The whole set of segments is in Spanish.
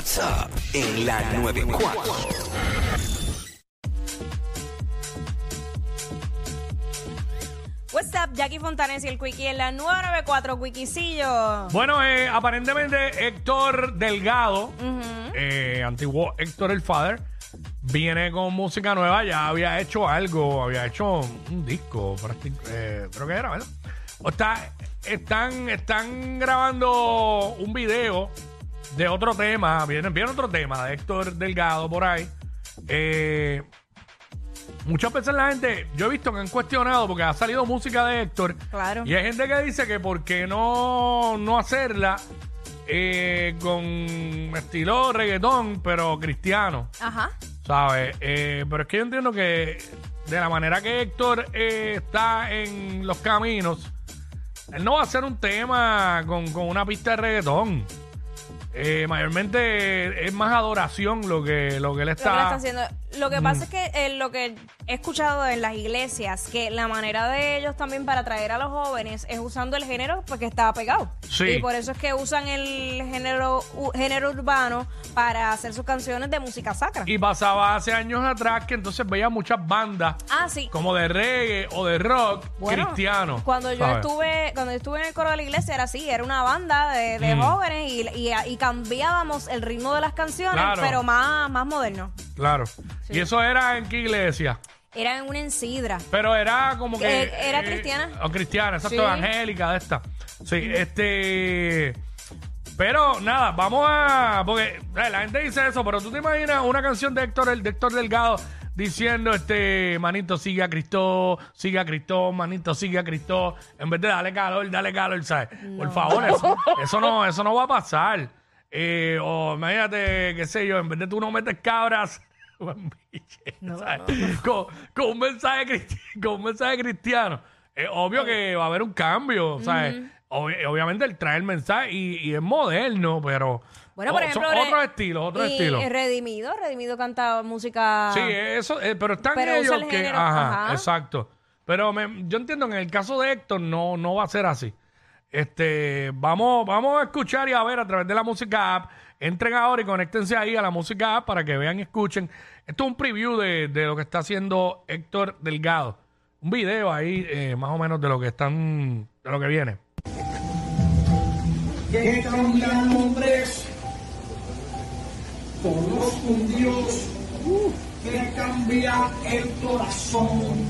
What's up en la 94. What's up, Jackie Fontanes y el Quickie en la 994 Quickiecillo. Bueno, eh, aparentemente Héctor Delgado, eh, antiguo Héctor el Father, viene con música nueva. Ya había hecho algo, había hecho un disco, eh, creo que era, ¿verdad? O está, están, están grabando un video de otro tema, viene, viene otro tema de Héctor Delgado por ahí. Eh, Muchas veces la gente, yo he visto que han cuestionado porque ha salido música de Héctor. Claro. Y hay gente que dice que por qué no, no hacerla eh, con estilo reggaetón, pero cristiano, Ajá. ¿sabes? Eh, pero es que yo entiendo que de la manera que Héctor eh, está en los caminos, él no va a hacer un tema con, con una pista de reggaetón. Eh, mayormente es más adoración lo que, lo que él Lo que está haciendo. Lo que pasa es que eh, lo que he escuchado en las iglesias, que la manera de ellos también para atraer a los jóvenes es usando el género porque está pegado. Sí. Y por eso es que usan el género, u- género urbano para hacer sus canciones de música sacra. Y pasaba hace años atrás que entonces veía muchas bandas ah, sí. como de reggae o de rock Bueno, cristiano. Cuando yo ¿sabes? estuve, cuando yo estuve en el coro de la iglesia era así, era una banda de, de Mm. jóvenes y, y- y cambiábamos el ritmo de las canciones, Claro. pero más, más moderno. Claro. Y eso era en qué iglesia. Era en una ensidra. Pero era como que. Eh, era cristiana. O cristiana, exacto, Sí. evangélica de esta. Sí, este. Pero nada, vamos a. Porque eh, la gente dice eso, pero tú te imaginas una canción de Héctor, el de Héctor Delgado diciendo, este, manito, sigue a Cristo, sigue a Cristo, manito, sigue a Cristo. En vez de dale calor, dale calor, ¿sabes? Por favor, eso, eso no, eso no va a pasar. Eh, o imagínate, qué sé yo, en vez de tú no metes cabras. ¿sabes? Con, con un mensaje cristi- con un mensaje cristiano. Es obvio que va a haber un cambio, ¿sabes? Obvi- obviamente él trae el mensaje y, y es moderno, pero Bueno, por ejemplo, son otros estilos, otros estilos. Redimido, Redimido canta música. Sí, eso, eh, pero están Pero ellos el que, género, ajá, ajá. exacto. Pero me- yo entiendo que en el caso de Héctor no, no va a ser así. Este, vamos, vamos a escuchar y a ver a través de la música app. Entren ahora y conéctense ahí a la música para que vean y escuchen. Esto es un preview de, de lo que está haciendo Héctor Delgado. Un video ahí, eh, más o menos, de lo que están, de lo que viene. que cambian hombres, conozco un Dios que cambia el corazón.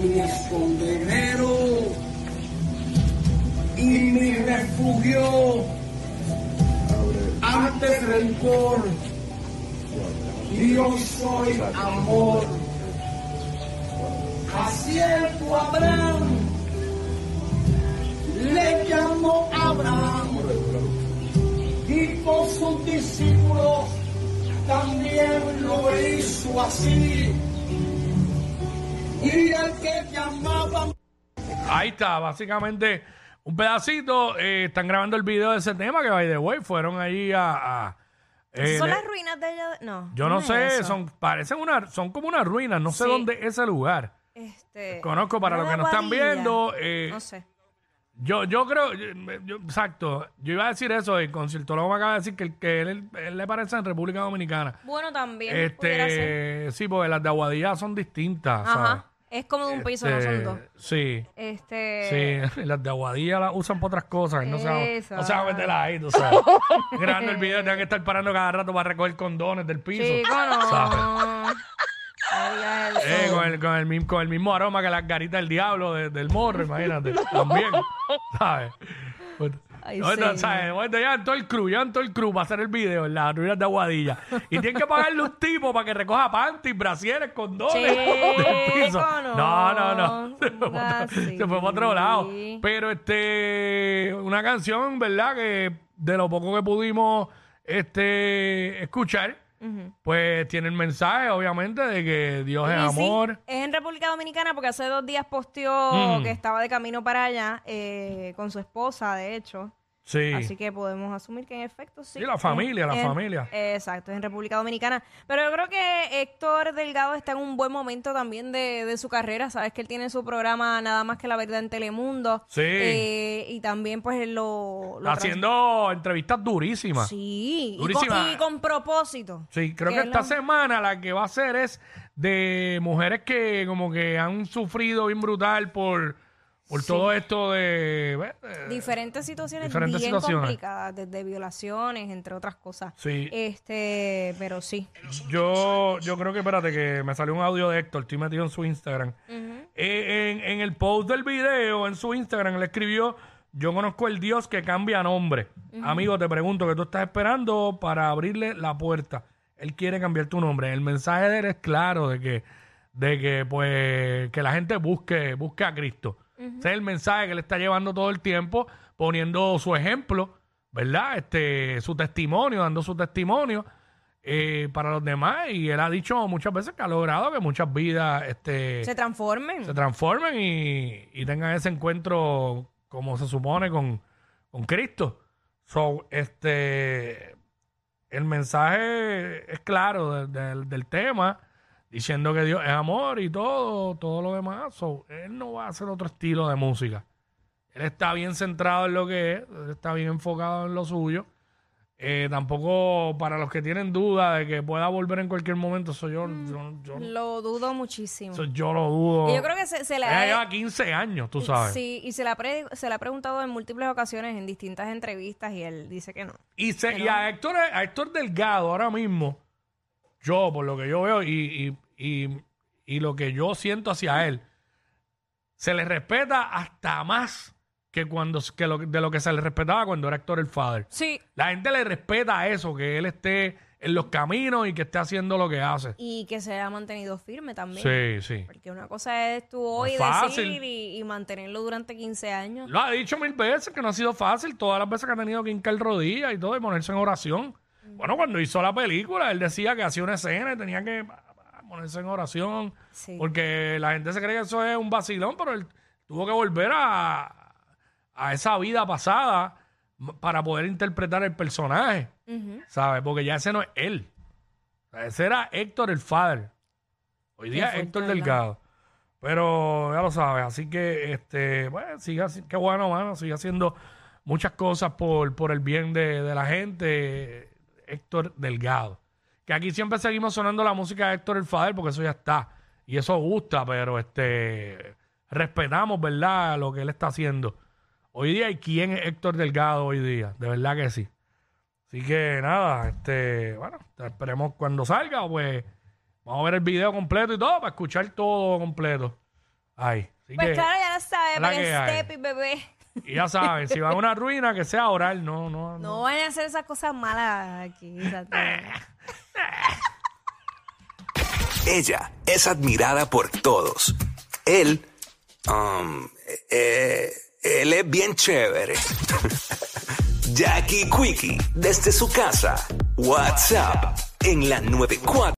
Mi escondedero y mi refugio ante el rencor. Yo soy amor. Tu Abraham le llamó Abraham y con sus discípulos también lo hizo así. Y el que llamaba Ahí está, básicamente un pedacito. eh, están grabando el video de ese tema que, by the way, fueron ahí a... a, eh, ¿Son le- las ruinas de ella? No. Yo no es sé, eso. son, parecen una, son como unas ruinas, no sé Sí. dónde es ese lugar. Este, Conozco para ¿no los que no están viendo. eh, No sé. yo, yo creo, yo- yo- exacto, yo iba a decir eso, el conciertólogo me acaba de decir que, el- que él, él le parece en República Dominicana. Bueno, también. pudiera ser. Este, sí, porque las de Aguadilla son distintas, ¿sabes? Es como de un piso, no son Este, dos. Sí. Este. Sí, las de Aguadilla las usan para otras cosas. No se, no se van a meter ahí, tú sabes. Grabando el video, tengan que estar parando cada rato para recoger condones del piso. Chico, no. ¿sabes? No digas eso. Eh, con, el, con, el, mismo- con el mismo aroma que las garitas del diablo de- del morro, imagínate. También, ¿sabes? Pues, Ay, No. ¿sabes? De momento llevan todo el crew, llevan todo el crew para hacer el video en las ruinas de Aguadilla. Y tienen que pagarle un tipo para que recoja panties, brasieres, condones del piso. No, no, no. Se fue, para otro, se fue para otro lado. Pero este, una canción, ¿verdad? Que de lo poco que pudimos este, escuchar, pues tiene el mensaje, obviamente, de que Dios es sí, amor. es en República Dominicana porque hace dos días posteó Mm. que estaba de camino para allá eh, con su esposa, de hecho. Sí. Así que podemos asumir que en efecto sí. Sí, la familia, la En- familia. Exacto, es en República Dominicana. Pero yo creo que Héctor Delgado está en un buen momento también de, de su carrera. Sabes que él tiene su programa Nada más que la verdad en Telemundo. Sí. Eh, y también pues él lo... lo Haciendo entrevistas durísimas. Sí, y con, Durísima. y con propósito. Sí, creo Que que es esta la- semana la que va a hacer es de mujeres que como que han sufrido bien brutal por, por todo esto de... Diferentes situaciones Diferentes bien situaciones. complicadas, desde violaciones, entre otras cosas. Sí. Este, pero sí. Yo, yo creo que, espérate, que me salió un audio de Héctor, estoy metido en su Instagram. Eh, en, en el post del video, en su Instagram, le escribió, yo conozco el Dios que cambia nombre. Amigo, te pregunto, ¿qué tú estás esperando para abrirle la puerta? Él quiere cambiar tu nombre. El mensaje de él es claro de que, de que pues, que la gente busque, busque a Cristo. Ese es el mensaje que él está llevando todo el tiempo, poniendo su ejemplo, ¿verdad? Este, su testimonio, dando su testimonio eh, para los demás. Y él ha dicho muchas veces que ha logrado que muchas vidas este, Se transformen. se transformen y, y tengan ese encuentro como se supone con, con Cristo. So, este, el mensaje es claro de- del tema, diciendo que Dios es amor y todo, todo lo demás. So, él no va a hacer otro estilo de música. Él está bien centrado en lo que es, él está bien enfocado en lo suyo. Eh, tampoco para los que tienen duda de que pueda volver en cualquier momento, eso yo, yo, yo- Lo dudo muchísimo. yo lo dudo. Y yo creo que se, se le ha... lleva 15 años, tú sabes. Sí, y se le, ha pre- se le ha preguntado en múltiples ocasiones en distintas entrevistas y él dice que no. Y, se- y a, Héctor, a Héctor Delgado ahora mismo, yo, por lo que yo veo y, y, y- y lo que yo siento hacia él, se le respeta hasta más que cuando que lo, de lo que se le respetaba cuando era Héctor el Father. Sí. La gente le respeta eso, que él esté en los caminos y que esté haciendo lo que hace. Y que se ha mantenido firme también. Sí, sí. Porque una cosa es tú hoy es decir y, y mantenerlo durante 15 años. Lo ha dicho mil veces que no ha sido fácil, todas las veces que ha tenido que hincar rodillas y todo y ponerse en oración. Bueno, cuando hizo la película, él decía que hacía una escena y tenía que ah, ponerse en oración. Sí. Porque la gente se cree que eso es un vacilón, pero él tuvo que volver a, a esa vida pasada para poder interpretar el personaje. ¿Sabes? Porque ya ese no es él. Ese era Héctor el Father. Hoy día es Héctor Delgado. Pero ya lo sabes, así que este, bueno, sigue así, qué bueno, mano, sigue haciendo muchas cosas por, por el bien de, de la gente, Héctor Delgado. Que aquí siempre seguimos sonando la música de Héctor el Father, porque eso ya está. Y eso gusta, pero este respetamos, ¿verdad?, lo que él está haciendo. Hoy día, ¿y quién es Héctor Delgado hoy día? De verdad que sí. Así que nada, este, bueno, esperemos cuando salga, pues vamos a ver el video completo y todo para escuchar todo completo. Ay, así Pues que, claro, ya lo sabes, la para que el hay. step y bebé. Y ya saben, si van a una ruina, que sea oral, no, no, no. No vayan a hacer esas cosas malas aquí. Ella es admirada por todos. Él, um, eh, él es bien chévere. Jackie Quickie, desde su casa. WhatsApp en la 94.